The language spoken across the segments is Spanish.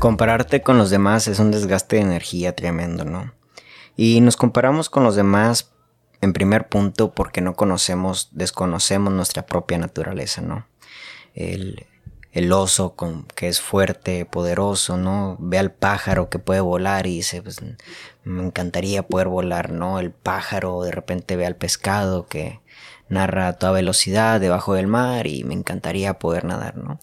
Compararte con los demás es un desgaste de energía tremendo, ¿no? Y nos comparamos con los demás en primer punto porque no conocemos, desconocemos nuestra propia naturaleza, ¿no? El, el oso con, que es fuerte, poderoso, ¿no? Ve al pájaro que puede volar y dice, pues me encantaría poder volar, ¿no? El pájaro de repente ve al pescado que narra a toda velocidad debajo del mar y me encantaría poder nadar, ¿no?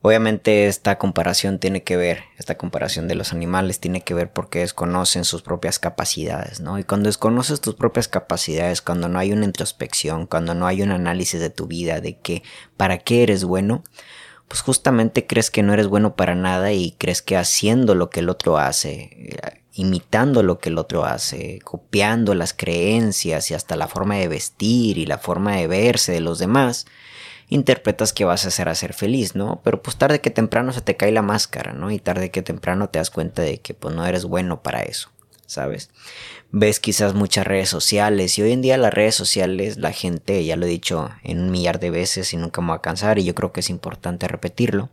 Obviamente esta comparación tiene que ver, esta comparación de los animales tiene que ver porque desconocen sus propias capacidades, ¿no? Y cuando desconoces tus propias capacidades, cuando no hay una introspección, cuando no hay un análisis de tu vida, de que para qué eres bueno, pues justamente crees que no eres bueno para nada y crees que haciendo lo que el otro hace, imitando lo que el otro hace, copiando las creencias y hasta la forma de vestir y la forma de verse de los demás, interpretas que vas a ser a ser feliz, ¿no? Pero pues tarde que temprano se te cae la máscara, ¿no? Y tarde que temprano te das cuenta de que pues no eres bueno para eso, ¿sabes? Ves quizás muchas redes sociales y hoy en día las redes sociales la gente, ya lo he dicho en un millar de veces y nunca me voy a cansar y yo creo que es importante repetirlo,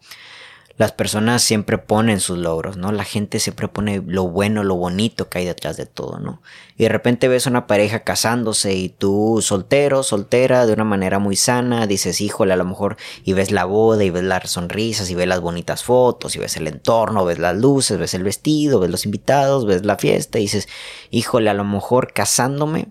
las personas siempre ponen sus logros, ¿no? La gente siempre pone lo bueno, lo bonito que hay detrás de todo, ¿no? Y de repente ves una pareja casándose y tú soltero, soltera, de una manera muy sana, dices, híjole, a lo mejor, y ves la boda y ves las sonrisas y ves las bonitas fotos y ves el entorno, ves las luces, ves el vestido, ves los invitados, ves la fiesta y dices, híjole, a lo mejor casándome,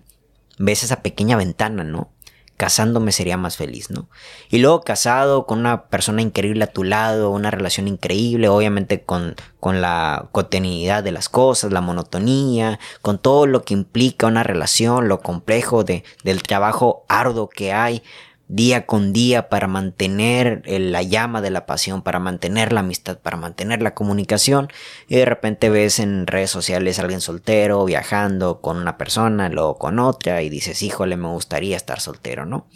ves esa pequeña ventana, ¿no? Casándome sería más feliz, ¿no? Y luego casado con una persona increíble a tu lado, una relación increíble, obviamente con, con la cotidianidad de las cosas, la monotonía, con todo lo que implica una relación, lo complejo de, del trabajo arduo que hay, día con día para mantener la llama de la pasión, para mantener la amistad, para mantener la comunicación y de repente ves en redes sociales a alguien soltero viajando con una persona, luego con otra y dices, híjole, me gustaría estar soltero, ¿no?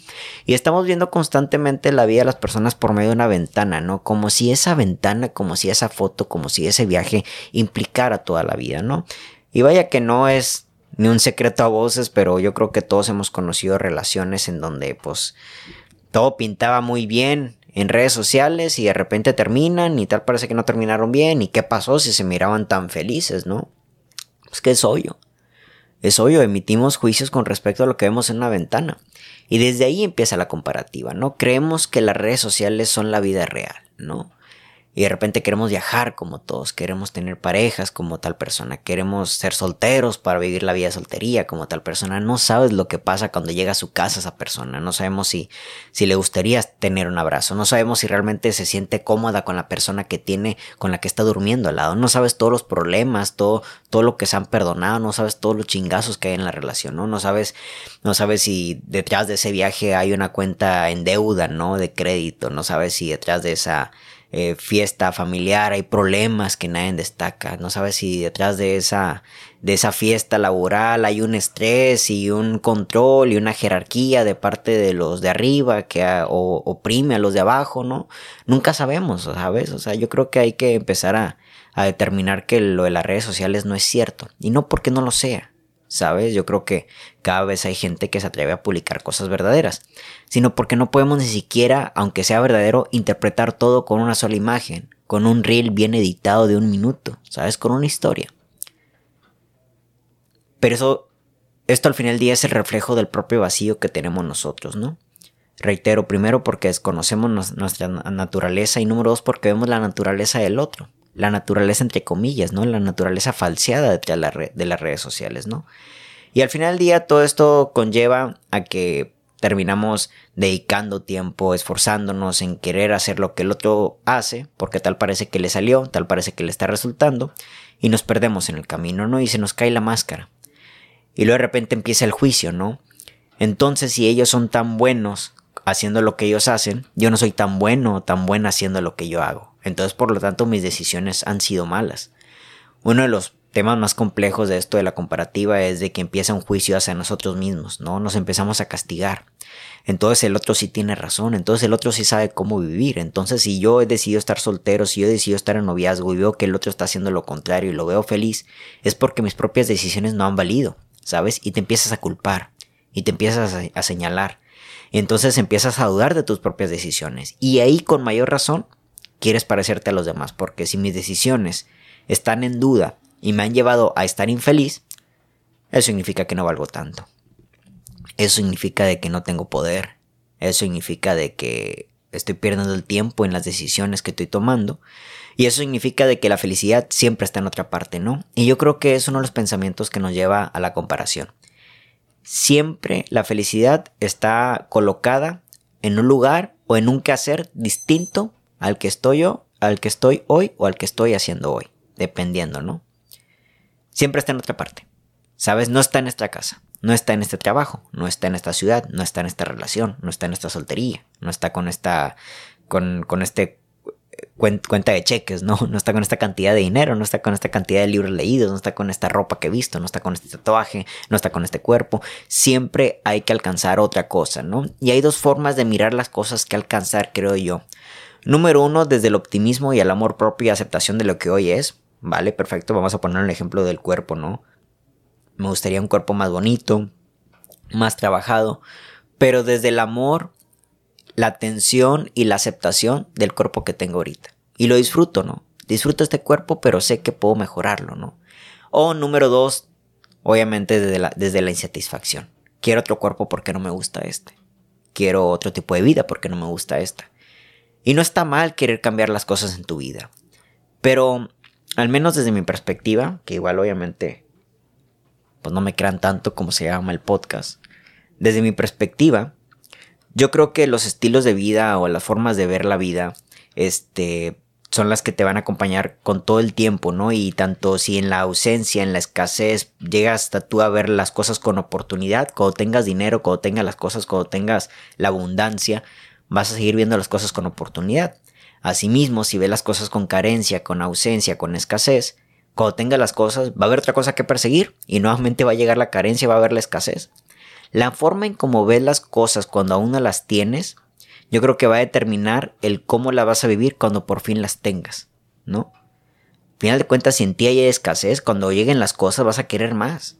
Y estamos viendo constantemente la vida de las personas por medio de una ventana, ¿no? Como si esa ventana, como si esa foto, como si ese viaje implicara toda la vida, ¿no? Y vaya que no es ni un secreto a voces, pero yo creo que todos hemos conocido relaciones en donde pues todo pintaba muy bien en redes sociales y de repente terminan y tal parece que no terminaron bien y qué pasó si se miraban tan felices, ¿no? Pues que es obvio. Es obvio, emitimos juicios con respecto a lo que vemos en una ventana. Y desde ahí empieza la comparativa, ¿no? Creemos que las redes sociales son la vida real, ¿no? Y de repente queremos viajar como todos, queremos tener parejas como tal persona, queremos ser solteros para vivir la vida de soltería como tal persona. No sabes lo que pasa cuando llega a su casa esa persona, no sabemos si, si le gustaría tener un abrazo, no sabemos si realmente se siente cómoda con la persona que tiene, con la que está durmiendo al lado, no sabes todos los problemas, todo, todo lo que se han perdonado, no sabes todos los chingazos que hay en la relación, ¿no? No sabes, no sabes si detrás de ese viaje hay una cuenta en deuda, ¿no? De crédito, no sabes si detrás de esa eh, fiesta familiar, hay problemas que nadie destaca. No sabes si detrás de esa, de esa fiesta laboral hay un estrés y un control y una jerarquía de parte de los de arriba que oprime a los de abajo, ¿no? Nunca sabemos, ¿sabes? O sea, yo creo que hay que empezar a, a determinar que lo de las redes sociales no es cierto. Y no porque no lo sea, ¿sabes? Yo creo que cada vez hay gente que se atreve a publicar cosas verdaderas, sino porque no podemos ni siquiera, aunque sea verdadero, interpretar todo con una sola imagen, con un reel bien editado de un minuto, ¿sabes? Con una historia. Pero eso, esto al final del día es el reflejo del propio vacío que tenemos nosotros, ¿no? Reitero, primero porque desconocemos nuestra naturaleza y número dos porque vemos la naturaleza del otro la naturaleza entre comillas, ¿no? La naturaleza falseada de, de las redes sociales, ¿no? Y al final del día todo esto conlleva a que terminamos dedicando tiempo, esforzándonos en querer hacer lo que el otro hace, porque tal parece que le salió, tal parece que le está resultando, y nos perdemos en el camino, ¿no? Y se nos cae la máscara. Y luego de repente empieza el juicio, ¿no? Entonces, si ellos son tan buenos haciendo lo que ellos hacen, yo no soy tan bueno o tan buena haciendo lo que yo hago. Entonces, por lo tanto, mis decisiones han sido malas. Uno de los temas más complejos de esto de la comparativa es de que empieza un juicio hacia nosotros mismos, ¿no? Nos empezamos a castigar. Entonces el otro sí tiene razón, entonces el otro sí sabe cómo vivir. Entonces si yo he decidido estar soltero, si yo he decidido estar en noviazgo y veo que el otro está haciendo lo contrario y lo veo feliz, es porque mis propias decisiones no han valido, ¿sabes? Y te empiezas a culpar y te empiezas a, a señalar. Entonces empiezas a dudar de tus propias decisiones. Y ahí con mayor razón quieres parecerte a los demás, porque si mis decisiones están en duda y me han llevado a estar infeliz, eso significa que no valgo tanto. Eso significa de que no tengo poder. Eso significa de que estoy perdiendo el tiempo en las decisiones que estoy tomando. Y eso significa de que la felicidad siempre está en otra parte, ¿no? Y yo creo que es uno de los pensamientos que nos lleva a la comparación. Siempre la felicidad está colocada en un lugar o en un quehacer distinto al que estoy yo, al que estoy hoy o al que estoy haciendo hoy, dependiendo, ¿no? Siempre está en otra parte. ¿Sabes? No está en nuestra casa, no está en este trabajo, no está en esta ciudad, no está en esta relación, no está en esta soltería, no está con esta, con, con este cuenta de cheques, ¿no? No está con esta cantidad de dinero, no está con esta cantidad de libros leídos, no está con esta ropa que he visto, no está con este tatuaje, no está con este cuerpo. Siempre hay que alcanzar otra cosa, ¿no? Y hay dos formas de mirar las cosas que alcanzar, creo yo. Número uno, desde el optimismo y el amor propio y aceptación de lo que hoy es. Vale, perfecto, vamos a poner el ejemplo del cuerpo, ¿no? Me gustaría un cuerpo más bonito, más trabajado, pero desde el amor la atención y la aceptación del cuerpo que tengo ahorita. Y lo disfruto, ¿no? Disfruto este cuerpo, pero sé que puedo mejorarlo, ¿no? O número dos, obviamente desde la, desde la insatisfacción. Quiero otro cuerpo porque no me gusta este. Quiero otro tipo de vida porque no me gusta esta. Y no está mal querer cambiar las cosas en tu vida. Pero, al menos desde mi perspectiva, que igual obviamente, pues no me crean tanto como se llama el podcast. Desde mi perspectiva, yo creo que los estilos de vida o las formas de ver la vida, este, son las que te van a acompañar con todo el tiempo, ¿no? Y tanto si en la ausencia, en la escasez, llegas hasta tú a ver las cosas con oportunidad, cuando tengas dinero, cuando tengas las cosas, cuando tengas la abundancia, vas a seguir viendo las cosas con oportunidad. Asimismo, si ves las cosas con carencia, con ausencia, con escasez, cuando tengas las cosas, va a haber otra cosa que perseguir y nuevamente va a llegar la carencia, va a haber la escasez. La forma en cómo ves las cosas cuando aún no las tienes, yo creo que va a determinar el cómo la vas a vivir cuando por fin las tengas, ¿no? final de cuentas, si en ti hay escasez, cuando lleguen las cosas vas a querer más,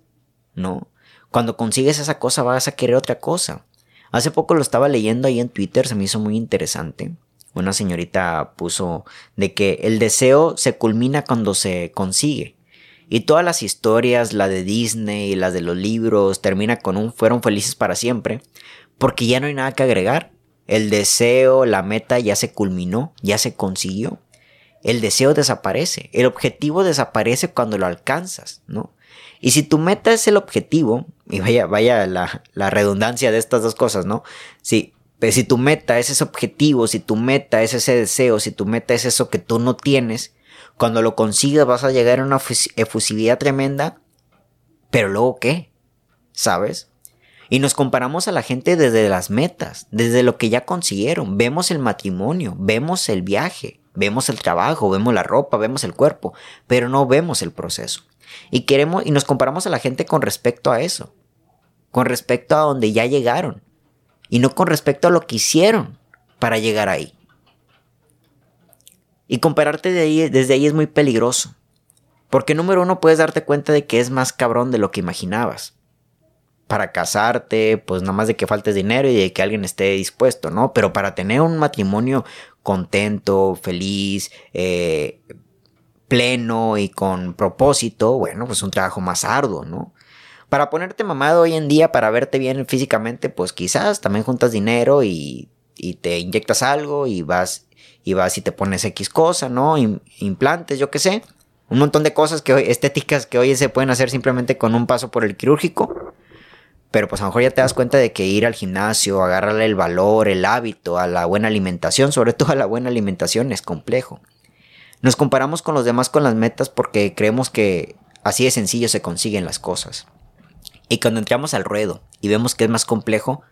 ¿no? Cuando consigues esa cosa vas a querer otra cosa. Hace poco lo estaba leyendo ahí en Twitter, se me hizo muy interesante. Una señorita puso de que el deseo se culmina cuando se consigue. Y todas las historias, la de Disney, las de los libros, termina con un fueron felices para siempre, porque ya no hay nada que agregar. El deseo, la meta ya se culminó, ya se consiguió. El deseo desaparece, el objetivo desaparece cuando lo alcanzas, ¿no? Y si tu meta es el objetivo, y vaya, vaya la, la redundancia de estas dos cosas, ¿no? Si, pues si tu meta es ese objetivo, si tu meta es ese deseo, si tu meta es eso que tú no tienes, cuando lo consigas vas a llegar a una efusividad tremenda, pero luego qué, ¿sabes? Y nos comparamos a la gente desde las metas, desde lo que ya consiguieron. Vemos el matrimonio, vemos el viaje, vemos el trabajo, vemos la ropa, vemos el cuerpo, pero no vemos el proceso. Y queremos y nos comparamos a la gente con respecto a eso, con respecto a donde ya llegaron y no con respecto a lo que hicieron para llegar ahí. Y compararte de ahí, desde ahí es muy peligroso. Porque número uno puedes darte cuenta de que es más cabrón de lo que imaginabas. Para casarte, pues nada más de que faltes dinero y de que alguien esté dispuesto, ¿no? Pero para tener un matrimonio contento, feliz, eh, pleno y con propósito, bueno, pues un trabajo más arduo, ¿no? Para ponerte mamado hoy en día, para verte bien físicamente, pues quizás también juntas dinero y, y te inyectas algo y vas y vas y te pones X cosa, ¿no? implantes, yo qué sé. Un montón de cosas que hoy, estéticas que hoy se pueden hacer simplemente con un paso por el quirúrgico. Pero pues a lo mejor ya te das cuenta de que ir al gimnasio, agarrarle el valor, el hábito, a la buena alimentación, sobre todo a la buena alimentación, es complejo. Nos comparamos con los demás con las metas porque creemos que así de sencillo se consiguen las cosas. Y cuando entramos al ruedo y vemos que es más complejo,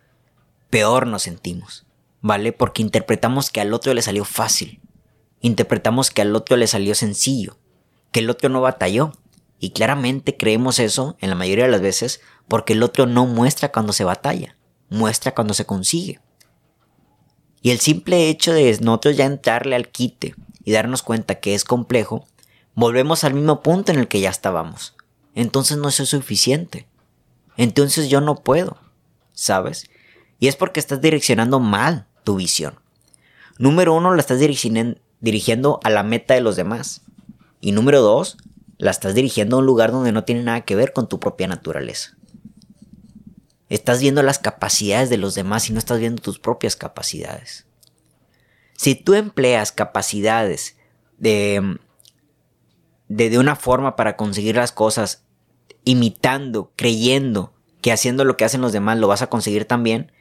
peor nos sentimos. ¿Vale? Porque interpretamos que al otro le salió fácil. Interpretamos que al otro le salió sencillo, que el otro no batalló. Y claramente creemos eso en la mayoría de las veces porque el otro no muestra cuando se batalla, muestra cuando se consigue. Y el simple hecho de nosotros ya entrarle al quite y darnos cuenta que es complejo, volvemos al mismo punto en el que ya estábamos. Entonces no es suficiente. Entonces yo no puedo, ¿sabes? Y es porque estás direccionando mal tu visión. Número uno, la estás dirigiendo a la meta de los demás. Y número dos, la estás dirigiendo a un lugar donde no tiene nada que ver con tu propia naturaleza. Estás viendo las capacidades de los demás y no estás viendo tus propias capacidades. Si tú empleas capacidades de, de, de una forma para conseguir las cosas, imitando, creyendo que haciendo lo que hacen los demás lo vas a conseguir también,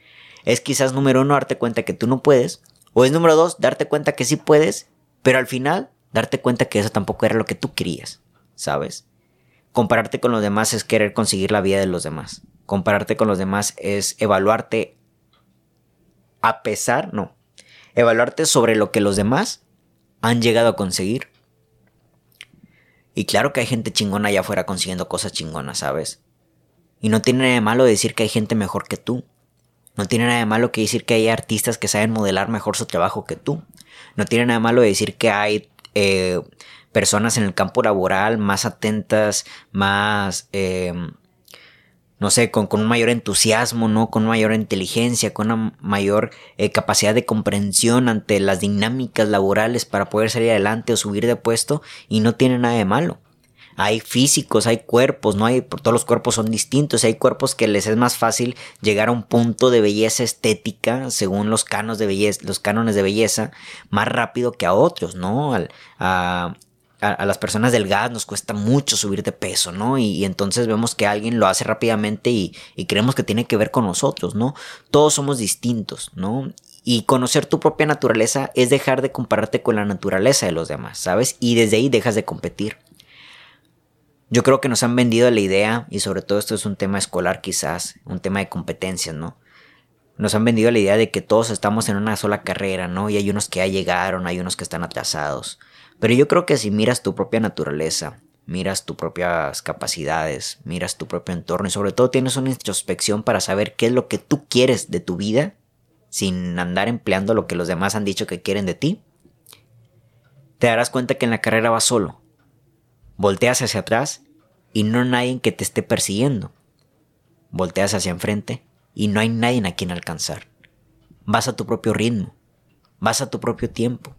es quizás número uno darte cuenta que tú no puedes, o es número dos darte cuenta que sí puedes, pero al final darte cuenta que eso tampoco era lo que tú querías, ¿sabes? Compararte con los demás es querer conseguir la vida de los demás. Compararte con los demás es evaluarte a pesar, no, evaluarte sobre lo que los demás han llegado a conseguir. Y claro que hay gente chingona allá afuera consiguiendo cosas chingonas, ¿sabes? Y no tiene nada de malo decir que hay gente mejor que tú. No tiene nada de malo que decir que hay artistas que saben modelar mejor su trabajo que tú. No tiene nada de malo decir que hay eh, personas en el campo laboral más atentas, más, eh, no sé, con, un mayor entusiasmo, ¿no? Con mayor inteligencia, con una mayor eh, capacidad de comprensión ante las dinámicas laborales para poder salir adelante o subir de puesto y no tiene nada de malo hay físicos, hay cuerpos, no hay, todos los cuerpos son distintos, hay cuerpos que les es más fácil llegar a un punto de belleza estética según los de belleza, los cánones de belleza más rápido que a otros, ¿no? a, las personas delgadas nos cuesta mucho subir de peso, ¿no? Y, entonces vemos que alguien lo hace rápidamente y, y, creemos que tiene que ver con nosotros, ¿no? Todos somos distintos, ¿no? Y conocer tu propia naturaleza es dejar de compararte con la naturaleza de los demás, ¿sabes? Y desde ahí dejas de competir. Yo creo que nos han vendido la idea, y sobre todo esto es un tema escolar quizás, un tema de competencias, ¿no? Nos han vendido la idea de que todos estamos en una sola carrera, ¿no? Y hay unos que ya llegaron, hay unos que están atrasados. Pero yo creo que si miras tu propia naturaleza, miras tus propias capacidades, miras tu propio entorno y sobre todo tienes una introspección para saber qué es lo que tú quieres de tu vida, sin andar empleando lo que los demás han dicho que quieren de ti, te darás cuenta que en la carrera vas solo, Volteas hacia atrás y no hay nadie que te esté persiguiendo. Volteas hacia enfrente y no hay nadie a quien alcanzar. Vas a tu propio ritmo, vas a tu propio tiempo.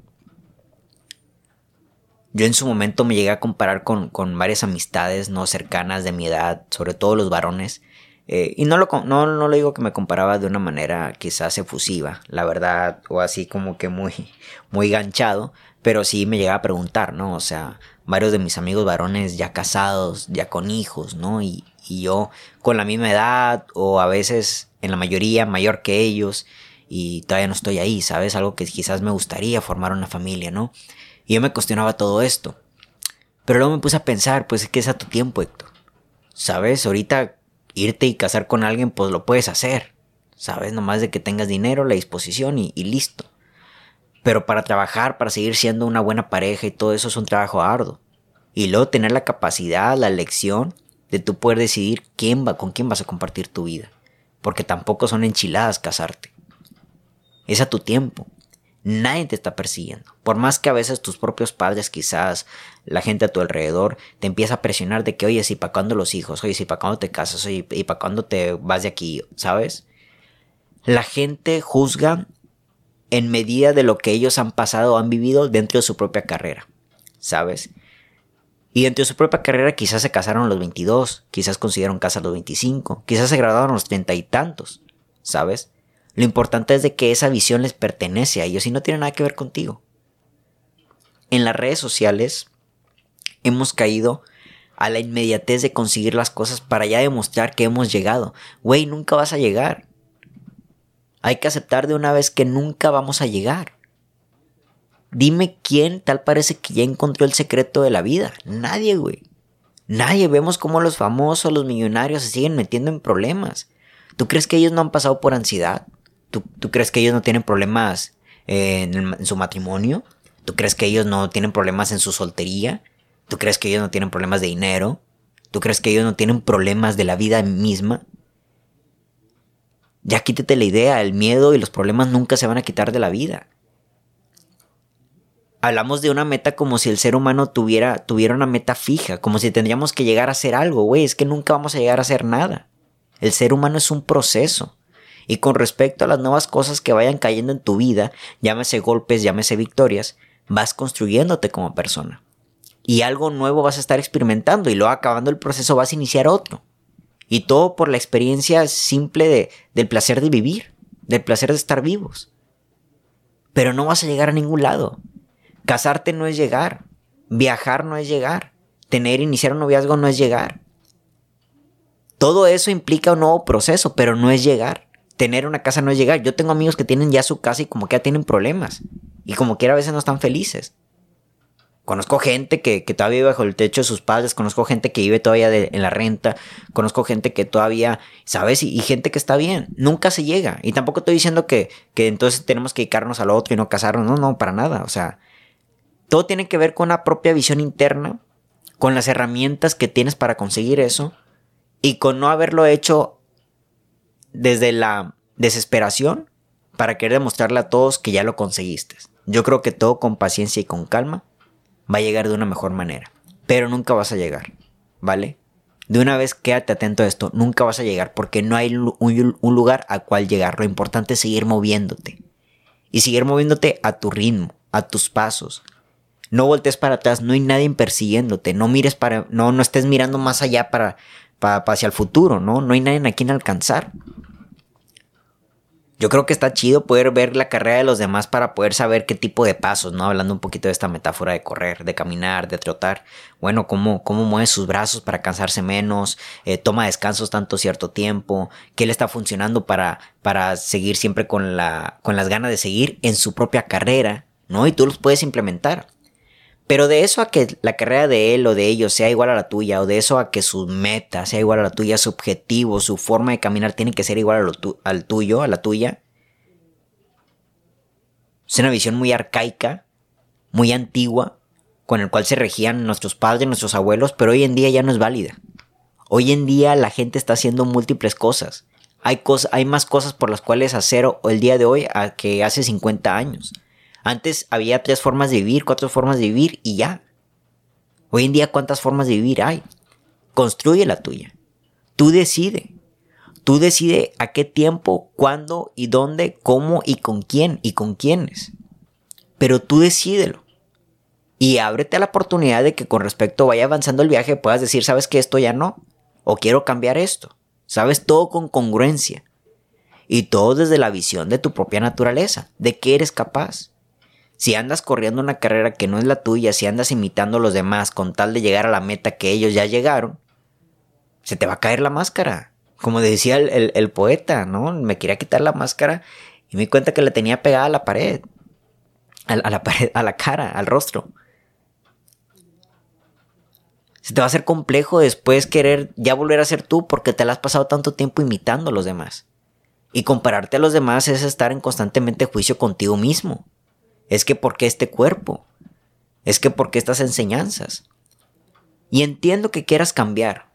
Yo en su momento me llegué a comparar con, varias amistades no cercanas de mi edad, sobre todo los varones, eh, y no lo, no, no lo digo que me comparaba de una manera quizás efusiva, la verdad, o así como que muy, muy ganchado, pero sí me llegaba a preguntar, ¿no? O sea, varios de mis amigos varones ya casados, ya con hijos, ¿no? Y, yo con la misma edad o a veces en la mayoría mayor que ellos y todavía no estoy ahí, ¿sabes? Algo que quizás me gustaría formar una familia, ¿no? Y yo me cuestionaba todo esto. Pero luego me puse a pensar, pues es que es a tu tiempo, Héctor. ¿Sabes? Ahorita irte y casar con alguien, pues lo puedes hacer. ¿Sabes? Nomás de que tengas dinero, la disposición y listo. Pero para trabajar, para seguir siendo una buena pareja y todo eso es un trabajo arduo. Y luego tener la capacidad, la elección de tú poder decidir quién va, con quién vas a compartir tu vida. Porque tampoco son enchiladas casarte. Es a tu tiempo. Nadie te está persiguiendo. Por más que a veces tus propios padres, quizás la gente a tu alrededor, te empieza a presionar de que, oye, si para cuándo los hijos, oye, si para cuándo te casas, oye, y para cuándo te vas de aquí, ¿sabes? La gente juzga en medida de lo que ellos han pasado o han vivido dentro de su propia carrera, ¿sabes? Y dentro de su propia carrera quizás se casaron a los 22, quizás consiguieron casa a los 25, quizás se graduaron a los treinta y tantos, ¿sabes? Lo importante es de que esa visión les pertenece a ellos y no tiene nada que ver contigo. En las redes sociales hemos caído a la inmediatez de conseguir las cosas para ya demostrar que hemos llegado. Güey, nunca vas a llegar. Hay que aceptar de una vez que nunca vamos a llegar. Dime quién tal parece que ya encontró el secreto de la vida. Nadie, güey. Nadie. Vemos cómo los famosos, los millonarios se siguen metiendo en problemas. ¿Tú crees que ellos no han pasado por ansiedad? ¿Tú, crees que ellos no tienen problemas en, en su matrimonio? ¿Tú crees que ellos no tienen problemas en su soltería? ¿Tú crees que ellos no tienen problemas de dinero? ¿Tú crees que ellos no tienen problemas de la vida misma? Ya quítate la idea, el miedo y los problemas nunca se van a quitar de la vida. Hablamos de una meta como si el ser humano tuviera, tuviera una meta fija, como si tendríamos que llegar a hacer algo, güey, es que nunca vamos a llegar a hacer nada. El ser humano es un proceso. Y con respecto a las nuevas cosas que vayan cayendo en tu vida, llámese golpes, llámese victorias, vas construyéndote como persona. Y algo nuevo vas a estar experimentando y luego acabando el proceso vas a iniciar otro. Y todo por la experiencia simple de, del placer de vivir, del placer de estar vivos. Pero no vas a llegar a ningún lado. Casarte no es llegar. Viajar no es llegar. Tener, iniciar un noviazgo no es llegar. Todo eso implica un nuevo proceso, pero no es llegar. Tener una casa no es llegar. Yo tengo amigos que tienen ya su casa y como que ya tienen problemas. Y como quiera a veces no están felices. Conozco gente que, todavía vive bajo el techo de sus padres, conozco gente que vive todavía en la renta, conozco gente que todavía, ¿sabes? Y, gente que está bien. Nunca se llega. Y tampoco estoy diciendo que, que entonces tenemos que dedicarnos a lo otro y no casarnos. No, no, para nada. O sea, todo tiene que ver con una propia visión interna, con las herramientas que tienes para conseguir eso y con no haberlo hecho desde la desesperación para querer demostrarle a todos que ya lo conseguiste. Yo creo que todo con paciencia y con calma va a llegar de una mejor manera, pero nunca vas a llegar, ¿vale? De una vez quédate atento a esto, nunca vas a llegar porque no hay un, lugar al cual llegar. Lo importante es seguir moviéndote y seguir moviéndote a tu ritmo, a tus pasos, no voltees para atrás, no hay nadie persiguiéndote, no mires para, no, no estés mirando más allá para, para, hacia el futuro, ¿no? No hay nadie a quien alcanzar. Yo creo que está chido poder ver la carrera de los demás para poder saber qué tipo de pasos, ¿no? Hablando un poquito de esta metáfora de correr, de caminar, de trotar. Bueno, cómo, cómo mueve sus brazos para cansarse menos, eh, toma descansos tanto cierto tiempo, qué le está funcionando para, para seguir siempre con, la, con las ganas de seguir en su propia carrera, ¿no? Y tú los puedes implementar. Pero de eso a que la carrera de él o de ellos sea igual a la tuya, o de eso a que su meta sea igual a la tuya, su objetivo, su forma de caminar tiene que ser igual al tuyo, a la tuya. Es una visión muy arcaica, muy antigua, con el cual se regían nuestros padres, nuestros abuelos, pero hoy en día ya no es válida. Hoy en día la gente está haciendo múltiples cosas. Hay, hay más cosas por las cuales hacer el día de hoy a que hace 50 años. Antes había tres formas de vivir, cuatro formas de vivir y ya. Hoy en día, ¿cuántas formas de vivir hay? Construye la tuya. Tú decide. Tú decide a qué tiempo, cuándo y dónde, cómo y con quién y con quiénes. Pero tú decídelo. Y ábrete a la oportunidad de que con respecto vaya avanzando el viaje puedas decir, sabes que esto ya no. O quiero cambiar esto. Sabes todo con congruencia. Y todo desde la visión de tu propia naturaleza, de qué eres capaz. Si andas corriendo una carrera que no es la tuya, si andas imitando a los demás con tal de llegar a la meta que ellos ya llegaron, se te va a caer la máscara. Como decía el, poeta, ¿no? Me quería quitar la máscara y me di cuenta que la tenía pegada a la pared. A, a la pared, a la cara, al rostro. Se te va a hacer complejo después querer ya volver a ser tú porque te la has pasado tanto tiempo imitando a los demás. Y compararte a los demás es estar en constantemente juicio contigo mismo. Es que ¿por qué este cuerpo? Es que ¿por qué estas enseñanzas? Y entiendo que quieras cambiar.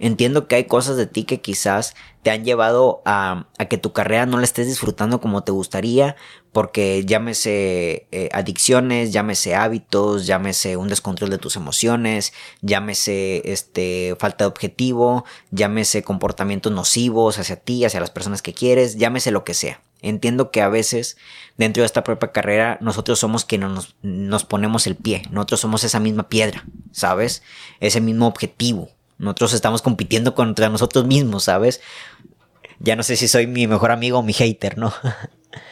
Entiendo que hay cosas de ti que quizás te han llevado a, que tu carrera no la estés disfrutando como te gustaría, porque llámese eh, adicciones, llámese hábitos, llámese un descontrol de tus emociones, llámese este, falta de objetivo, llámese comportamientos nocivos hacia ti, hacia las personas que quieres, llámese lo que sea. Entiendo que a veces dentro de esta propia carrera nosotros somos quienes nos, nos ponemos el pie, nosotros somos esa misma piedra, ¿sabes? Ese mismo objetivo. Nosotros estamos compitiendo contra nosotros mismos, ¿sabes? Ya no sé si soy mi mejor amigo o mi hater, ¿no?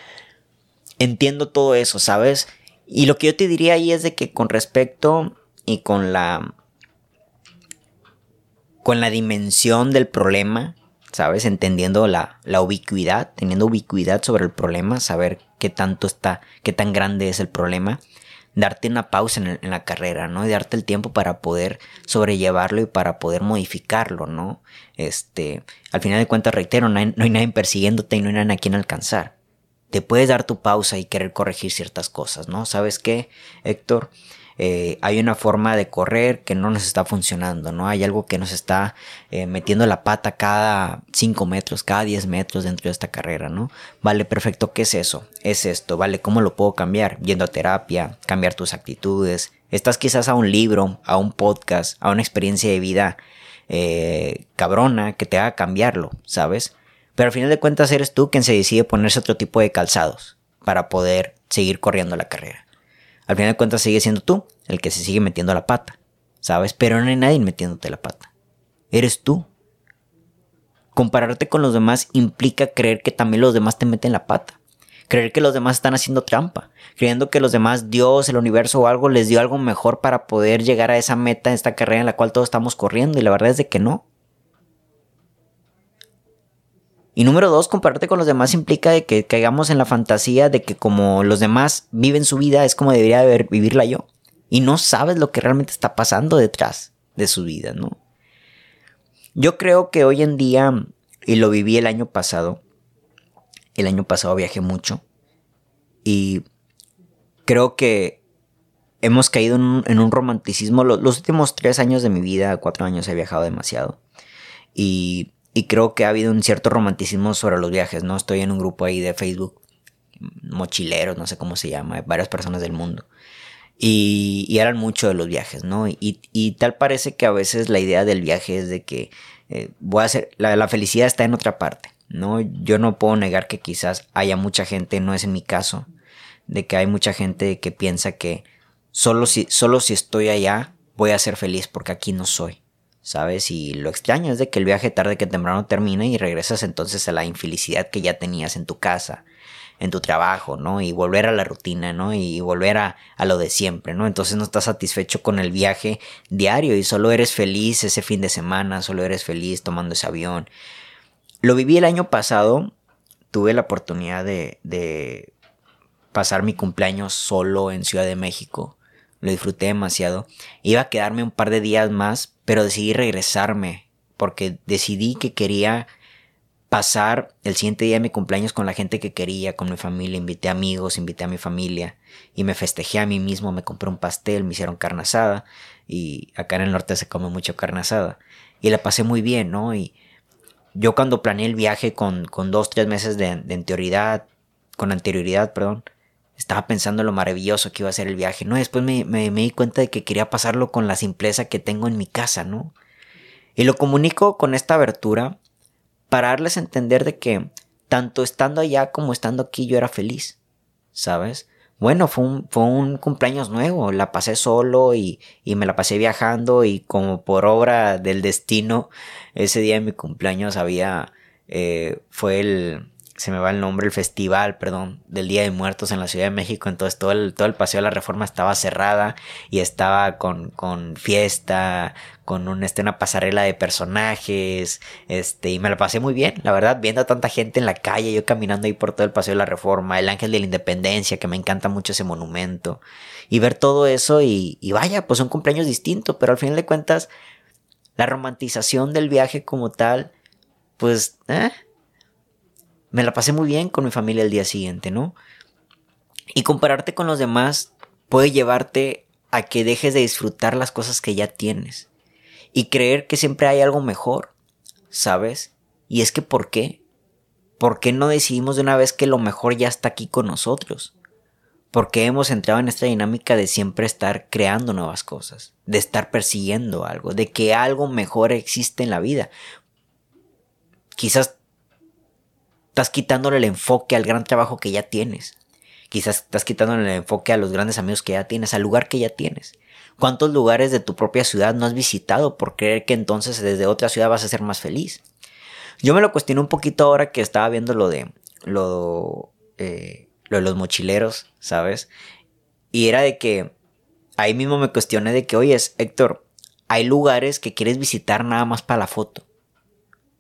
Entiendo todo eso, ¿sabes? Y lo que yo te diría ahí es de que con respecto y con la con la dimensión del problema ¿sabes? Entendiendo la, ubicuidad, teniendo ubicuidad sobre el problema, saber qué tanto está, qué tan grande es el problema, darte una pausa en, la carrera, ¿no? Y darte el tiempo para poder sobrellevarlo y para poder modificarlo, ¿no? Este, al final de cuentas, reitero, no hay, no hay nadie persiguiéndote y no hay nadie a quien alcanzar. Te puedes dar tu pausa y querer corregir ciertas cosas, ¿no? ¿Sabes qué, Héctor? Eh, hay una forma de correr que no nos está funcionando, ¿no? Hay algo que nos está eh, metiendo la pata cada 5 metros, cada 10 metros dentro de esta carrera, ¿no? Vale, perfecto, ¿qué es eso? Es esto, ¿vale? ¿Cómo lo puedo cambiar? Yendo a terapia, cambiar tus actitudes. Estás quizás a un libro, a un podcast, a una experiencia de vida eh, cabrona que te haga cambiarlo, ¿sabes? Pero al final de cuentas eres tú quien se decide ponerse otro tipo de calzados para poder seguir corriendo la carrera. Al final de cuentas sigue siendo tú el que se sigue metiendo la pata, ¿sabes? Pero no hay nadie metiéndote la pata. Eres tú. Compararte con los demás implica creer que también los demás te meten la pata. Creer que los demás están haciendo trampa. Creyendo que los demás, Dios, el universo o algo, les dio algo mejor para poder llegar a esa meta, esta carrera en la cual todos estamos corriendo. Y la verdad es de que no. Y número dos, compararte con los demás implica de que caigamos en la fantasía de que como los demás viven su vida es como debería vivirla yo. Y no sabes lo que realmente está pasando detrás de su vida, ¿no? Yo creo que hoy en día, y lo viví el año pasado, el año pasado viajé mucho y creo que hemos caído en un, romanticismo. Los, los, últimos tres años de mi vida, cuatro años, he viajado demasiado. Y y creo que ha habido un cierto romanticismo sobre los viajes, ¿no? Estoy en un grupo ahí de Facebook, mochileros, no sé cómo se llama, varias personas del mundo. Y, eran mucho de los viajes, ¿no? Y, tal parece que a veces la idea del viaje es de que eh, voy a hacer, la, felicidad está en otra parte, ¿no? Yo no puedo negar que quizás haya mucha gente, no es en mi caso, de que hay mucha gente que piensa que solo si, solo si estoy allá voy a ser feliz porque aquí no soy. ¿Sabes? Y lo extraño es de que el viaje tarde que temprano termine y regresas entonces a la infelicidad que ya tenías en tu casa, en tu trabajo, ¿no? Y volver a la rutina, ¿no? Y volver a, a, lo de siempre, ¿no? Entonces no estás satisfecho con el viaje diario y solo eres feliz ese fin de semana, solo eres feliz tomando ese avión. Lo viví el año pasado, tuve la oportunidad de, de pasar mi cumpleaños solo en Ciudad de México lo disfruté demasiado. Iba a quedarme un par de días más, pero decidí regresarme porque decidí que quería pasar el siguiente día de mi cumpleaños con la gente que quería, con mi familia, invité amigos, invité a mi familia y me festejé a mí mismo, me compré un pastel, me hicieron carne asada y acá en el norte se come mucho carne asada y la pasé muy bien, ¿no? Y yo cuando planeé el viaje con, con dos, tres meses de, de anterioridad, con anterioridad, perdón, estaba pensando en lo maravilloso que iba a ser el viaje, ¿no? Después me, me, di cuenta de que quería pasarlo con la simpleza que tengo en mi casa, ¿no? Y lo comunico con esta abertura para darles a entender de que tanto estando allá como estando aquí yo era feliz, ¿sabes? Bueno, fue un, fue un cumpleaños nuevo, la pasé solo y, y me la pasé viajando y como por obra del destino, ese día de mi cumpleaños había, eh, fue el, se me va el nombre, el festival, perdón, del Día de Muertos en la Ciudad de México. Entonces todo el, todo el Paseo de la Reforma estaba cerrada y estaba con, con fiesta, con un, este, una pasarela de personajes, este, y me la pasé muy bien, la verdad, viendo a tanta gente en la calle, yo caminando ahí por todo el Paseo de la Reforma, el Ángel de la Independencia, que me encanta mucho ese monumento, y ver todo eso y, y vaya, pues un cumpleaños distinto, pero al final de cuentas, la romantización del viaje como tal, pues, eh, me la pasé muy bien con mi familia el día siguiente, ¿no? Y compararte con los demás puede llevarte a que dejes de disfrutar las cosas que ya tienes y creer que siempre hay algo mejor, ¿sabes? Y es que ¿por qué? ¿Por qué no decidimos de una vez que lo mejor ya está aquí con nosotros? Porque hemos entrado en esta dinámica de siempre estar creando nuevas cosas, de estar persiguiendo algo, de que algo mejor existe en la vida. Quizás estás quitándole el enfoque al gran trabajo que ya tienes. Quizás estás quitándole el enfoque a los grandes amigos que ya tienes, al lugar que ya tienes. ¿Cuántos lugares de tu propia ciudad no has visitado por creer que entonces desde otra ciudad vas a ser más feliz? Yo me lo cuestioné un poquito ahora que estaba viendo lo de lo, eh, lo de los mochileros, ¿sabes? Y era de que ahí mismo me cuestioné de que, oye, Héctor, hay lugares que quieres visitar nada más para la foto,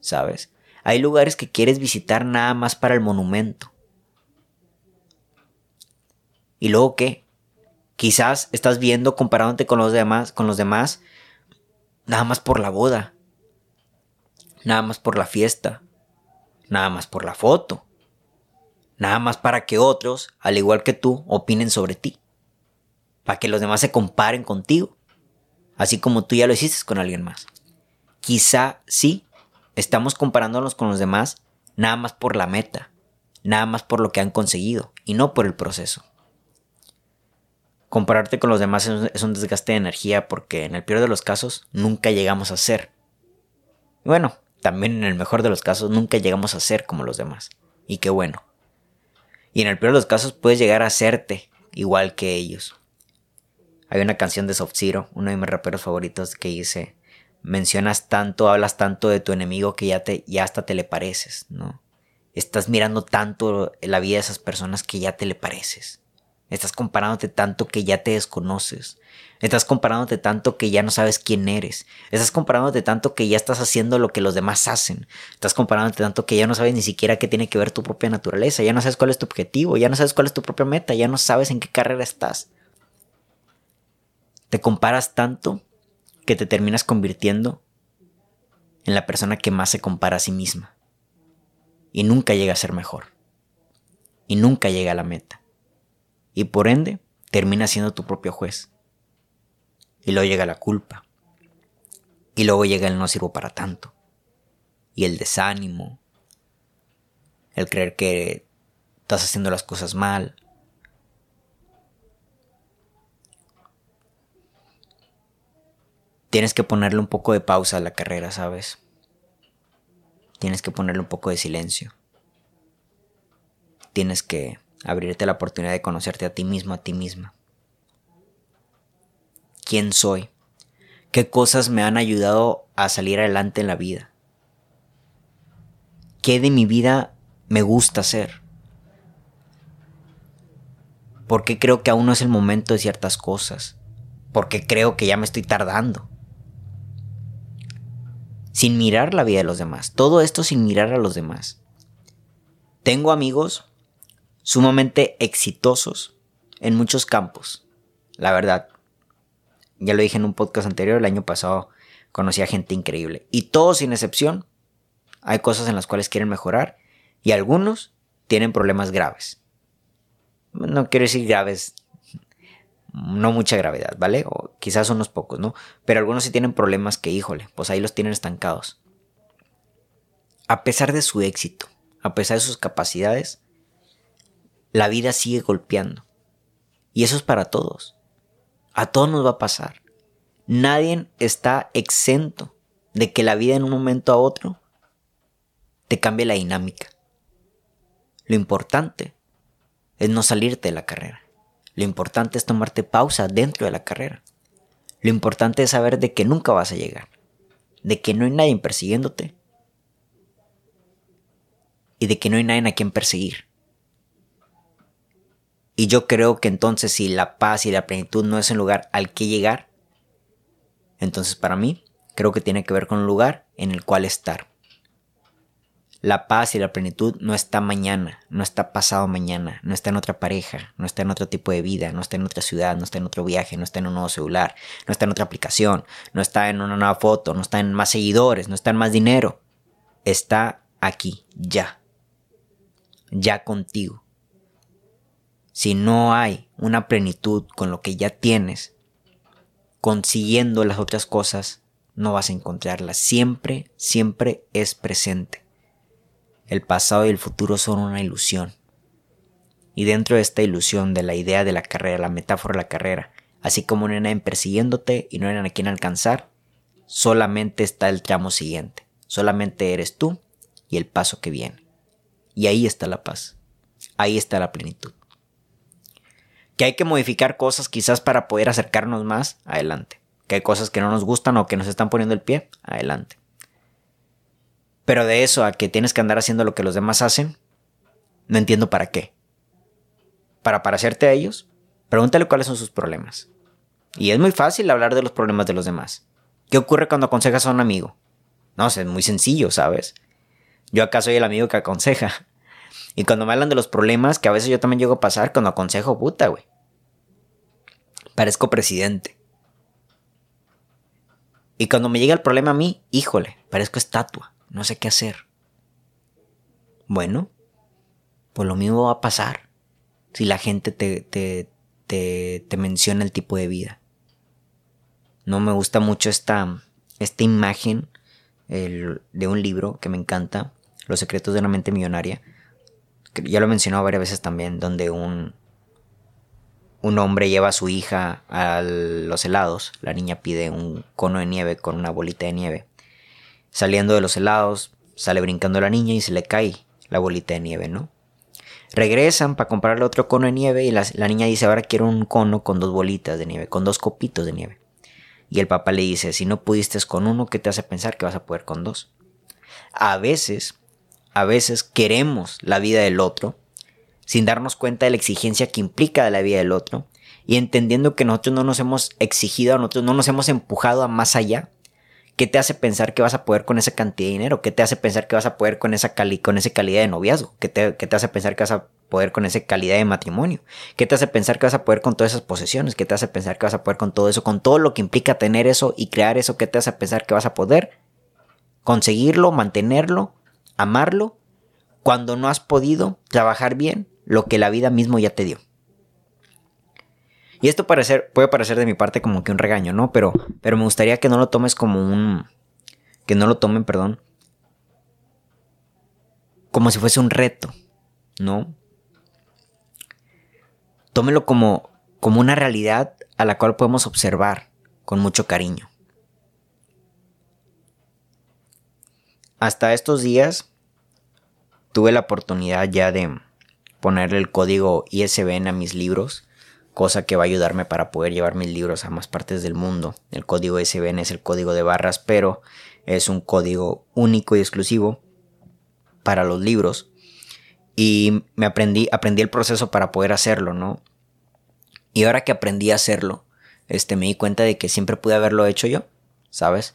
¿sabes? Hay lugares que quieres visitar nada más para el monumento. ¿Y luego qué? Quizás estás viendo comparándote con los demás, con los demás, nada más por la boda, nada más por la fiesta, nada más por la foto, nada más para que otros, al igual que tú, opinen sobre ti, para que los demás se comparen contigo, así como tú ya lo hiciste con alguien más. Quizá sí, Estamos comparándonos con los demás nada más por la meta, nada más por lo que han conseguido y no por el proceso. Compararte con los demás es un desgaste de energía porque en el peor de los casos nunca llegamos a ser. bueno, también en el mejor de los casos nunca llegamos a ser como los demás. Y qué bueno. Y en el peor de los casos puedes llegar a serte igual que ellos. Hay una canción de Soft Zero, uno de mis raperos favoritos, que dice, mencionas tanto, hablas tanto de tu enemigo que ya, te, ya hasta te le pareces, ¿no? Estás mirando tanto la vida de esas personas que ya te le pareces. Estás comparándote tanto que ya te desconoces. Estás comparándote tanto que ya no sabes quién eres. Estás comparándote tanto que ya estás haciendo lo que los demás hacen. Estás comparándote tanto que ya no sabes ni siquiera qué tiene que ver tu propia naturaleza. Ya no sabes cuál es tu objetivo. Ya no sabes cuál es tu propia meta. Ya no sabes en qué carrera estás. Te comparas tanto que te terminas convirtiendo en la persona que más se compara a sí misma. Y nunca llega a ser mejor. Y nunca llega a la meta. Y por ende, termina siendo tu propio juez. Y luego llega la culpa. Y luego llega el no sirvo para tanto. Y el desánimo. El creer que estás haciendo las cosas mal. Tienes que ponerle un poco de pausa a la carrera, ¿sabes? Tienes que ponerle un poco de silencio. Tienes que abrirte la oportunidad de conocerte a ti mismo, a ti misma. ¿Quién soy? ¿Qué cosas me han ayudado a salir adelante en la vida? ¿Qué de mi vida me gusta hacer? ¿Por qué creo que aún no es el momento de ciertas cosas? ¿Por qué creo que ya me estoy tardando? Sin mirar la vida de los demás. Todo esto sin mirar a los demás. Tengo amigos sumamente exitosos en muchos campos. La verdad. Ya lo dije en un podcast anterior, el año pasado conocí a gente increíble. Y todos sin excepción, hay cosas en las cuales quieren mejorar y algunos tienen problemas graves. No quiero decir graves no mucha gravedad, ¿vale? O quizás unos pocos, ¿no? Pero algunos sí tienen problemas que, híjole, pues ahí los tienen estancados. A pesar de su éxito, a pesar de sus capacidades, la vida sigue golpeando. Y eso es para todos. A todos nos va a pasar. Nadie está exento de que la vida en un momento a otro te cambie la dinámica. Lo importante es no salirte de la carrera. Lo importante es tomarte pausa dentro de la carrera. Lo importante es saber de que nunca vas a llegar, de que no hay nadie persiguiéndote y de que no hay nadie a quien perseguir. Y yo creo que entonces si la paz y la plenitud no es un lugar al que llegar, entonces para mí creo que tiene que ver con un lugar en el cual estar. La paz y la plenitud no está mañana, no está pasado mañana, no está en otra pareja, no está en otro tipo de vida, no está en otra ciudad, no está en otro viaje, no está en un nuevo celular, no está en otra aplicación, no está en una nueva foto, no está en más seguidores, no está en más dinero. Está aquí, ya. Ya contigo. Si no hay una plenitud con lo que ya tienes, consiguiendo las otras cosas, no vas a encontrarlas. Siempre, siempre es presente. El pasado y el futuro son una ilusión. Y dentro de esta ilusión de la idea de la carrera, la metáfora de la carrera, así como no nadie persiguiéndote y no hay a quien alcanzar, solamente está el tramo siguiente. Solamente eres tú y el paso que viene. Y ahí está la paz. Ahí está la plenitud. Que hay que modificar cosas quizás para poder acercarnos más, adelante. Que hay cosas que no nos gustan o que nos están poniendo el pie, adelante. Pero de eso a que tienes que andar haciendo lo que los demás hacen, no entiendo para qué. ¿Para parecerte a ellos? Pregúntale cuáles son sus problemas. Y es muy fácil hablar de los problemas de los demás. ¿Qué ocurre cuando aconsejas a un amigo? No, es muy sencillo, ¿sabes? Yo acá soy el amigo que aconseja. Y cuando me hablan de los problemas, que a veces yo también llego a pasar cuando aconsejo, puta, güey. Parezco presidente. Y cuando me llega el problema a mí, híjole, parezco estatua no sé qué hacer. Bueno, pues lo mismo va a pasar si la gente te, te, te, menciona el tipo de vida. No me gusta mucho esta, esta imagen de un libro que me encanta, Los secretos de una mente millonaria. Ya lo he mencionado varias veces también, donde un, un hombre lleva a su hija a los helados. La niña pide un cono de nieve con una bolita de nieve. Saliendo de los helados, sale brincando la niña y se le cae la bolita de nieve, ¿no? Regresan para comprarle otro cono de nieve y la, la niña dice, ahora quiero un cono con dos bolitas de nieve, con dos copitos de nieve. Y el papá le dice, si no pudiste con uno, ¿qué te hace pensar que vas a poder con dos? A veces, a veces queremos la vida del otro sin darnos cuenta de la exigencia que implica de la vida del otro y entendiendo que nosotros no nos hemos exigido, nosotros no nos hemos empujado a más allá. ¿Qué te hace pensar que vas a poder con esa cantidad de dinero? ¿Qué te hace pensar que vas a poder con esa, cali con esa calidad de noviazgo? ¿Qué te, ¿Qué te hace pensar que vas a poder con esa calidad de matrimonio? ¿Qué te hace pensar que vas a poder con todas esas posesiones? ¿Qué te hace pensar que vas a poder con todo eso? Con todo lo que implica tener eso y crear eso, ¿qué te hace pensar que vas a poder conseguirlo, mantenerlo, amarlo, cuando no has podido trabajar bien lo que la vida mismo ya te dio. Y esto puede parecer de mi parte como que un regaño, ¿no? Pero, pero me gustaría que no lo tomes como un... Que no lo tomen, perdón. Como si fuese un reto, ¿no? Tómelo como, como una realidad a la cual podemos observar con mucho cariño. Hasta estos días tuve la oportunidad ya de ponerle el código ISBN a mis libros, cosa que va a ayudarme para poder llevar mis libros a más partes del mundo. El código ISBN es el código de barras, pero es un código único y exclusivo para los libros. Y me aprendí, aprendí el proceso para poder hacerlo, ¿no? Y ahora que aprendí a hacerlo, este, me di cuenta de que siempre pude haberlo hecho yo, ¿sabes?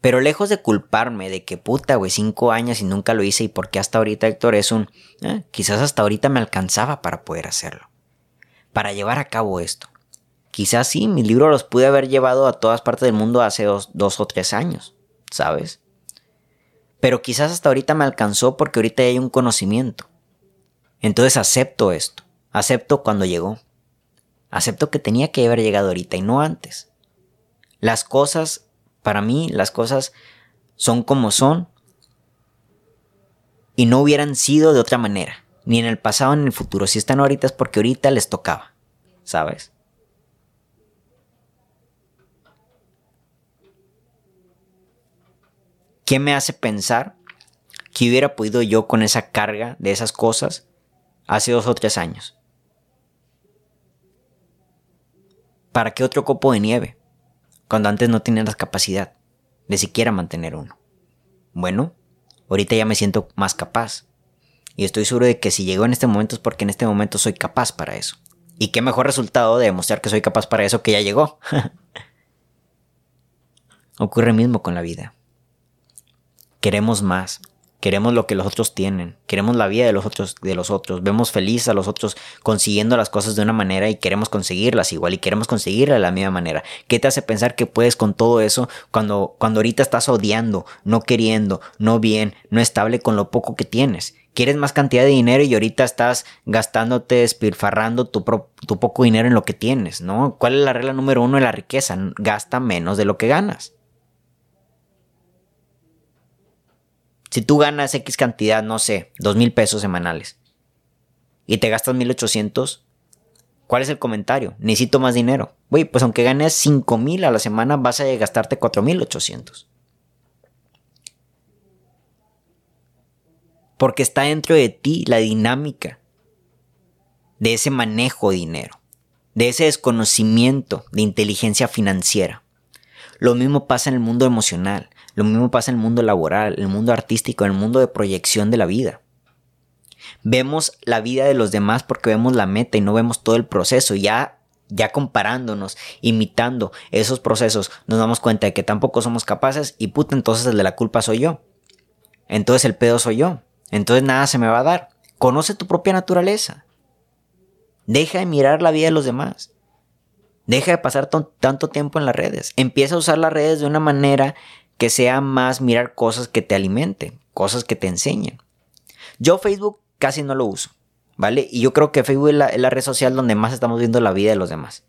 Pero lejos de culparme de que puta, güey, cinco años y nunca lo hice y por qué hasta ahorita, Héctor, es un... Eh, quizás hasta ahorita me alcanzaba para poder hacerlo. Para llevar a cabo esto. Quizás sí, mis libros los pude haber llevado a todas partes del mundo hace dos, dos o tres años, ¿sabes? Pero quizás hasta ahorita me alcanzó porque ahorita hay un conocimiento. Entonces acepto esto. Acepto cuando llegó. Acepto que tenía que haber llegado ahorita y no antes. Las cosas para mí las cosas son como son y no hubieran sido de otra manera, ni en el pasado ni en el futuro. Si están ahorita es porque ahorita les tocaba, ¿sabes? ¿Qué me hace pensar que hubiera podido yo con esa carga de esas cosas hace dos o tres años? ¿Para qué otro copo de nieve? cuando antes no tenía la capacidad de siquiera mantener uno. Bueno, ahorita ya me siento más capaz. Y estoy seguro de que si llego en este momento es porque en este momento soy capaz para eso. Y qué mejor resultado de demostrar que soy capaz para eso que ya llegó. Ocurre mismo con la vida. Queremos más, Queremos lo que los otros tienen, queremos la vida de los otros, de los otros, vemos feliz a los otros consiguiendo las cosas de una manera y queremos conseguirlas igual y queremos conseguirlas de la misma manera. ¿Qué te hace pensar que puedes con todo eso cuando, cuando ahorita estás odiando, no queriendo, no bien, no estable con lo poco que tienes? Quieres más cantidad de dinero y ahorita estás gastándote, despilfarrando tu, poco dinero en lo que tienes, ¿no? ¿Cuál es la regla número uno de la riqueza? Gasta menos de lo que ganas. Si tú ganas X cantidad, no sé, dos mil pesos semanales y te gastas 1800, ¿cuál es el comentario? Necesito más dinero. Güey, pues aunque ganes 5 mil a la semana, vas a gastarte 4800. Porque está dentro de ti la dinámica de ese manejo de dinero, de ese desconocimiento de inteligencia financiera. Lo mismo pasa en el mundo emocional. Lo mismo pasa en el mundo laboral, en el mundo artístico, en el mundo de proyección de la vida. Vemos la vida de los demás porque vemos la meta y no vemos todo el proceso. Ya, ya comparándonos, imitando esos procesos, nos damos cuenta de que tampoco somos capaces y puta, entonces el de la culpa soy yo. Entonces el pedo soy yo. Entonces nada se me va a dar. Conoce tu propia naturaleza. Deja de mirar la vida de los demás. Deja de pasar tanto tiempo en las redes. Empieza a usar las redes de una manera que sea más mirar cosas que te alimenten, cosas que te enseñen. Yo Facebook casi no lo uso, ¿vale? Y yo creo que Facebook es la, red social donde más estamos viendo la vida de los demás.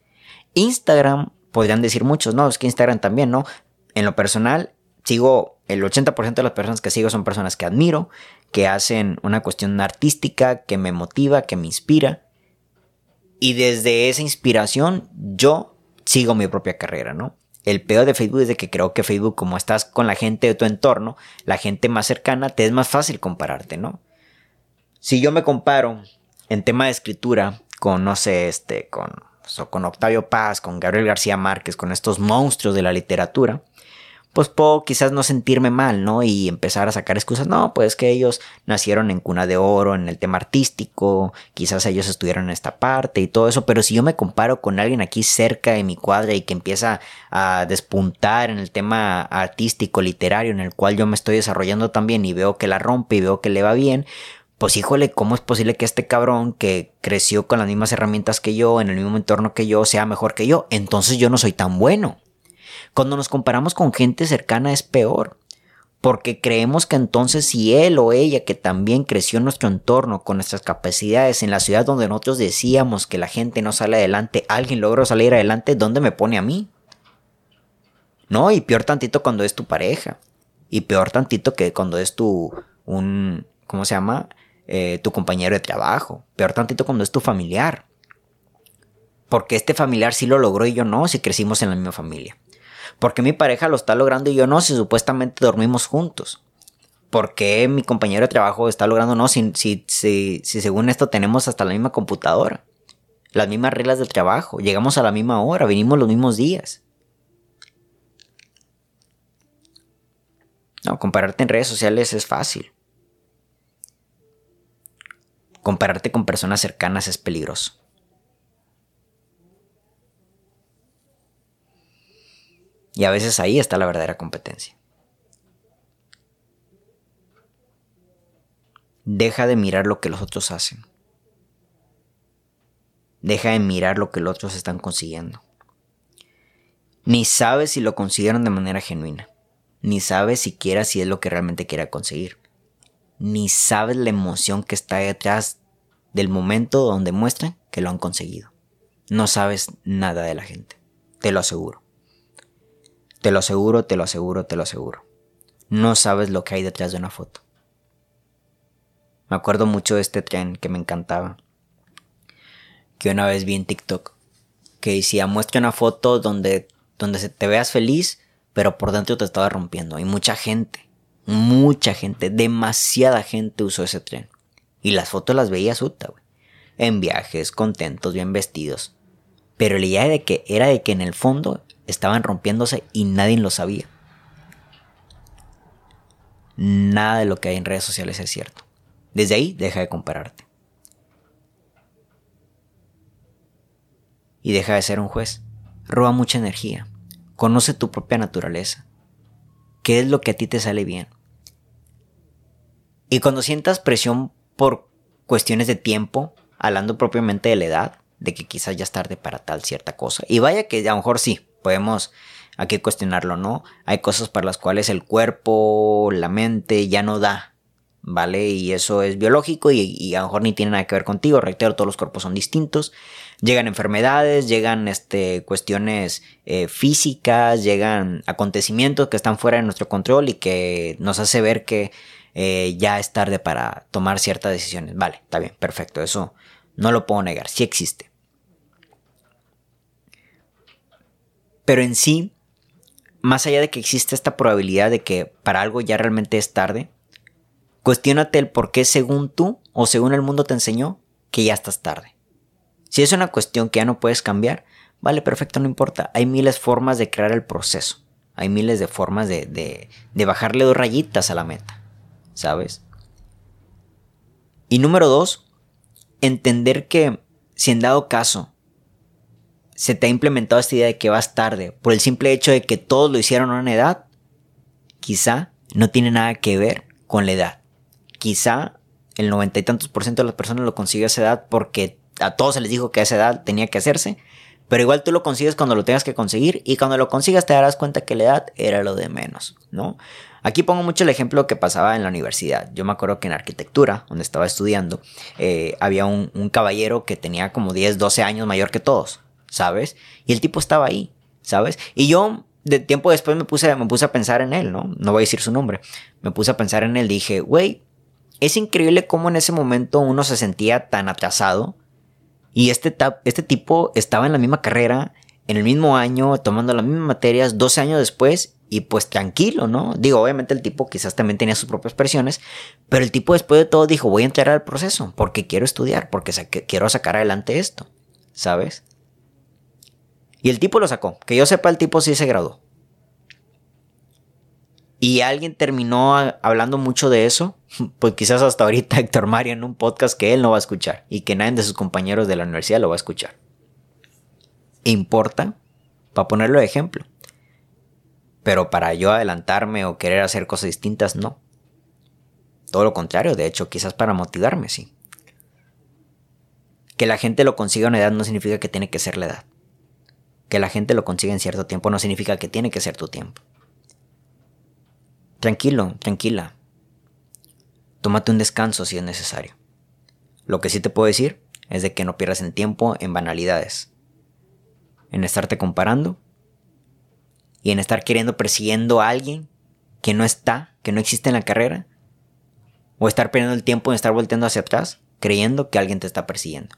Instagram, podrían decir muchos, no, es que Instagram también, ¿no? En lo personal, sigo, el 80% de las personas que sigo son personas que admiro, que hacen una cuestión artística, que me motiva, que me inspira. Y desde esa inspiración, yo sigo mi propia carrera, ¿no? El peor de Facebook es de que creo que Facebook, como estás con la gente de tu entorno, la gente más cercana, te es más fácil compararte, ¿no? Si yo me comparo en tema de escritura, con, no sé, este, con, con Octavio Paz, con Gabriel García Márquez, con estos monstruos de la literatura, pues puedo quizás no sentirme mal, ¿no? Y empezar a sacar excusas. No, pues que ellos nacieron en cuna de oro, en el tema artístico, quizás ellos estuvieron en esta parte y todo eso, pero si yo me comparo con alguien aquí cerca de mi cuadra y que empieza a despuntar en el tema artístico, literario, en el cual yo me estoy desarrollando también y veo que la rompe y veo que le va bien, pues híjole, ¿cómo es posible que este cabrón que creció con las mismas herramientas que yo, en el mismo entorno que yo, sea mejor que yo? Entonces yo no soy tan bueno. Cuando nos comparamos con gente cercana es peor, porque creemos que entonces si él o ella que también creció en nuestro entorno con nuestras capacidades en la ciudad donde nosotros decíamos que la gente no sale adelante, alguien logró salir adelante, ¿dónde me pone a mí? No, y peor tantito cuando es tu pareja. Y peor tantito que cuando es tu, un, ¿cómo se llama? Eh, tu compañero de trabajo. Peor tantito cuando es tu familiar. Porque este familiar sí lo logró y yo no, si crecimos en la misma familia. Porque mi pareja lo está logrando y yo no, si supuestamente dormimos juntos? ¿Por qué mi compañero de trabajo está logrando no si, si según esto tenemos hasta la misma computadora? Las mismas reglas del trabajo, llegamos a la misma hora, venimos los mismos días. No, compararte en redes sociales es fácil. Compararte con personas cercanas es peligroso. Y a veces ahí está la verdadera competencia. Deja de mirar lo que los otros hacen. Deja de mirar lo que los otros están consiguiendo. Ni sabes si lo consiguieron de manera genuina. Ni sabes siquiera si es lo que realmente quiera conseguir. Ni sabes la emoción que está detrás del momento donde muestran que lo han conseguido. No sabes nada de la gente. Te lo aseguro. Te lo aseguro, te lo aseguro, te lo aseguro. No sabes lo que hay detrás de una foto. Me acuerdo mucho de este tren que me encantaba. Que una vez vi en TikTok. Que decía, muestra una foto donde, donde te veas feliz, pero por dentro te estaba rompiendo. Y mucha gente, mucha gente, demasiada gente usó ese tren. Y las fotos las veía suta, güey. En viajes, contentos, bien vestidos. Pero la idea de que era de que en el fondo estaban rompiéndose y nadie lo sabía. Nada de lo que hay en redes sociales es cierto. Desde ahí deja de compararte. Y deja de ser un juez. Roba mucha energía. Conoce tu propia naturaleza. ¿Qué es lo que a ti te sale bien? Y cuando sientas presión por cuestiones de tiempo, hablando propiamente de la edad, de que quizás ya es tarde para tal cierta cosa. Y vaya que a lo mejor sí, podemos aquí cuestionarlo, ¿no? Hay cosas para las cuales el cuerpo, la mente ya no da, ¿vale? Y eso es biológico y, a lo mejor ni tiene nada que ver contigo, reitero, todos los cuerpos son distintos. Llegan enfermedades, llegan este, cuestiones eh, físicas, llegan acontecimientos que están fuera de nuestro control y que nos hace ver que eh, ya es tarde para tomar ciertas decisiones. Vale, está bien, perfecto, eso no lo puedo negar, sí existe. Pero en sí, más allá de que existe esta probabilidad de que para algo ya realmente es tarde, cuestionate el por qué según tú o según el mundo te enseñó que ya estás tarde. Si es una cuestión que ya no puedes cambiar, vale, perfecto, no importa. Hay miles de formas de crear el proceso. Hay miles de formas de, de, de bajarle dos rayitas a la meta. ¿Sabes? Y número dos, entender que si en dado caso se te ha implementado esta idea de que vas tarde por el simple hecho de que todos lo hicieron a una edad, quizá no tiene nada que ver con la edad. Quizá el noventa y tantos por ciento de las personas lo consigue a esa edad porque a todos se les dijo que a esa edad tenía que hacerse, pero igual tú lo consigues cuando lo tengas que conseguir y cuando lo consigas te darás cuenta que la edad era lo de menos, ¿no? Aquí pongo mucho el ejemplo que pasaba en la universidad. Yo me acuerdo que en arquitectura, donde estaba estudiando, eh, había un, un caballero que tenía como 10, 12 años mayor que todos. ¿Sabes? Y el tipo estaba ahí, ¿sabes? Y yo de tiempo después me puse, me puse a pensar en él, ¿no? No voy a decir su nombre. Me puse a pensar en él dije, güey, es increíble cómo en ese momento uno se sentía tan atrasado y este, este tipo estaba en la misma carrera, en el mismo año, tomando las mismas materias, 12 años después, y pues tranquilo, ¿no? Digo, obviamente el tipo quizás también tenía sus propias presiones, pero el tipo después de todo dijo, voy a entrar al proceso porque quiero estudiar, porque quiero sacar adelante esto, ¿sabes? Y el tipo lo sacó. Que yo sepa, el tipo sí se graduó. Y alguien terminó hablando mucho de eso, pues quizás hasta ahorita Héctor Mario en un podcast que él no va a escuchar y que nadie de sus compañeros de la universidad lo va a escuchar. ¿Importa? Para ponerlo de ejemplo. Pero para yo adelantarme o querer hacer cosas distintas, no. Todo lo contrario, de hecho, quizás para motivarme, sí. Que la gente lo consiga a una edad no significa que tiene que ser la edad. Que la gente lo consiga en cierto tiempo no significa que tiene que ser tu tiempo. Tranquilo, tranquila. Tómate un descanso si es necesario. Lo que sí te puedo decir es de que no pierdas el tiempo en banalidades. En estarte comparando y en estar queriendo persiguiendo a alguien que no está, que no existe en la carrera, o estar perdiendo el tiempo en estar volteando hacia atrás creyendo que alguien te está persiguiendo.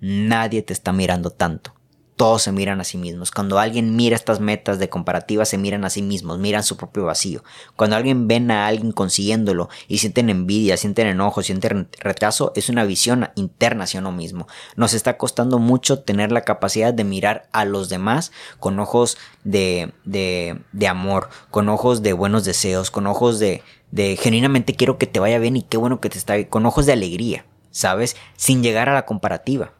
Nadie te está mirando tanto todos se miran a sí mismos. Cuando alguien mira estas metas de comparativa, se miran a sí mismos, miran su propio vacío. Cuando alguien ven a alguien consiguiéndolo y sienten envidia, sienten enojo, sienten retraso, es una visión interna hacia uno mismo. Nos está costando mucho tener la capacidad de mirar a los demás con ojos de, de, de amor, con ojos de buenos deseos, con ojos de, de genuinamente quiero que te vaya bien y qué bueno que te está bien, con ojos de alegría, ¿sabes? Sin llegar a la comparativa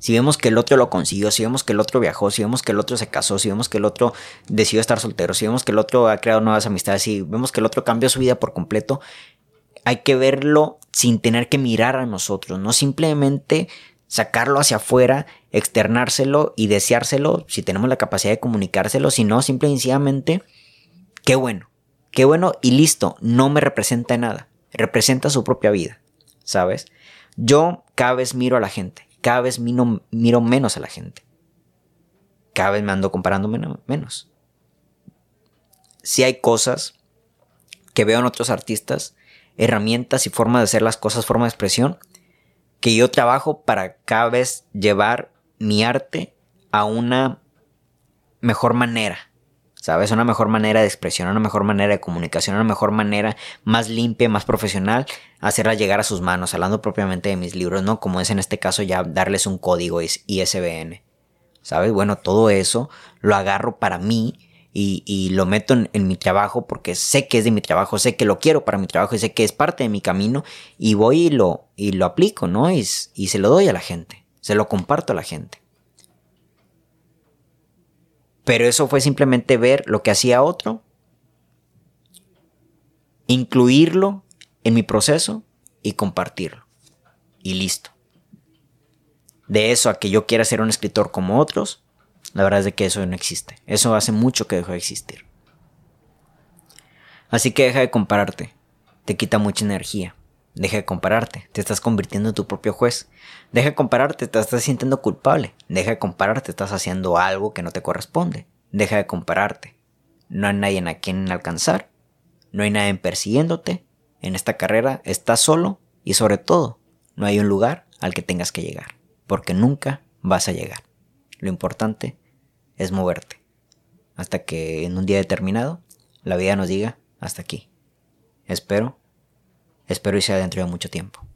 si vemos que el otro lo consiguió, si vemos que el otro viajó, si vemos que el otro se casó, si vemos que el otro decidió estar soltero, si vemos que el otro ha creado nuevas amistades, si vemos que el otro cambió su vida por completo, hay que verlo sin tener que mirar a nosotros, no simplemente sacarlo hacia afuera, externárselo y deseárselo si tenemos la capacidad de comunicárselo, sino simple y qué bueno, qué bueno y listo, no me representa nada, representa su propia vida, ¿sabes? Yo cada vez miro a la gente cada vez miro, menos a la gente. Cada vez me ando comparando menos. Si hay cosas que veo en otros artistas, herramientas y formas de hacer las cosas, forma de expresión, que yo trabajo para cada vez llevar mi arte a una mejor manera. ¿Sabes? Una mejor manera de expresión, una mejor manera de comunicación, una mejor manera más limpia, más profesional, hacerla llegar a sus manos, hablando propiamente de mis libros, ¿no? Como es en este caso ya darles un código ISBN, ¿sabes? Bueno, todo eso lo agarro para mí y, lo meto en, mi trabajo porque sé que es de mi trabajo, sé que lo quiero para mi trabajo y sé que es parte de mi camino y voy y lo, y lo aplico, ¿no? y se lo doy a la gente, se lo comparto a la gente. Pero eso fue simplemente ver lo que hacía otro, incluirlo en mi proceso y compartirlo. Y listo. De eso a que yo quiera ser un escritor como otros, la verdad es de que eso no existe. Eso hace mucho que dejó de existir. Así que deja de compararte. Te quita mucha energía. Deja de compararte, te estás convirtiendo en tu propio juez. Deja de compararte, te estás sintiendo culpable. Deja de compararte, estás haciendo algo que no te corresponde. Deja de compararte. No hay nadie a quien alcanzar. No hay nadie persiguiéndote. En esta carrera estás solo y sobre todo no hay un lugar al que tengas que llegar. Porque nunca vas a llegar. Lo importante es moverte. Hasta que en un día determinado la vida nos diga hasta aquí. Espero Espero y sea dentro de mucho tiempo.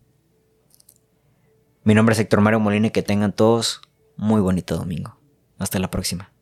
Mi nombre es Héctor Mario Molina y que tengan todos muy bonito domingo. Hasta la próxima.